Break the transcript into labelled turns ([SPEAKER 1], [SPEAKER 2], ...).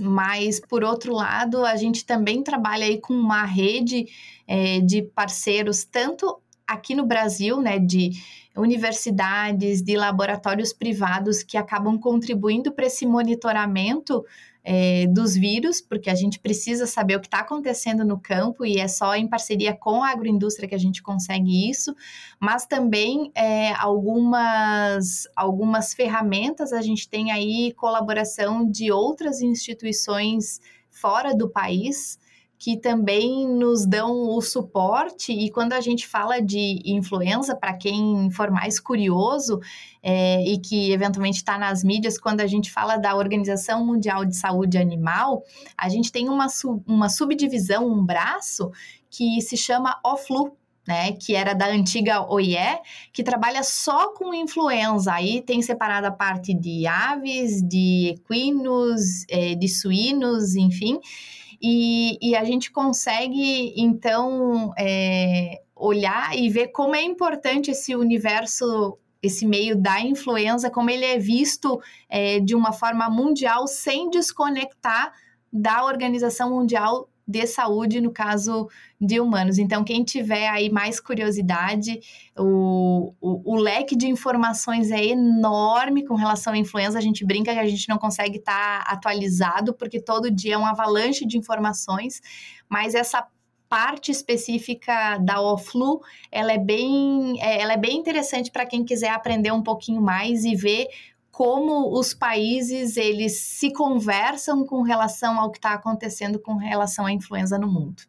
[SPEAKER 1] Mas, por outro lado, a gente também trabalha aí com uma rede é, de parceiros, tanto aqui no Brasil, né, de universidades, de laboratórios privados que acabam contribuindo para esse monitoramento é, dos vírus, porque a gente precisa saber o que está acontecendo no campo e é só em parceria com a agroindústria que a gente consegue isso, mas também é, algumas, algumas ferramentas a gente tem aí colaboração de outras instituições fora do país que também nos dão o suporte. E quando a gente fala de influenza, para quem for mais curioso é, e que eventualmente está nas mídias, quando a gente fala da Organização Mundial de Saúde Animal, a gente tem uma, uma subdivisão, um braço, que se chama OFLU, né, que era da antiga OIE, que trabalha só com influenza. Aí tem separada a parte de aves, de equinos, é, de suínos, enfim. E, e a gente consegue, então, é, olhar e ver como é importante esse universo esse meio da influenza, como ele é visto é, de uma forma mundial, sem desconectar da Organização Mundial de saúde, no caso de humanos. Então, quem tiver aí mais curiosidade, o, o, o, leque de informações é enorme com relação à influenza. A gente brinca que a gente não consegue estar tá atualizado, porque todo dia é um avalanche de informações, mas essa parte específica da OFLU, ela é bem, é, ela é bem interessante para quem quiser aprender um pouquinho mais e ver como os países eles se conversam com relação ao que está acontecendo com relação à influenza no mundo.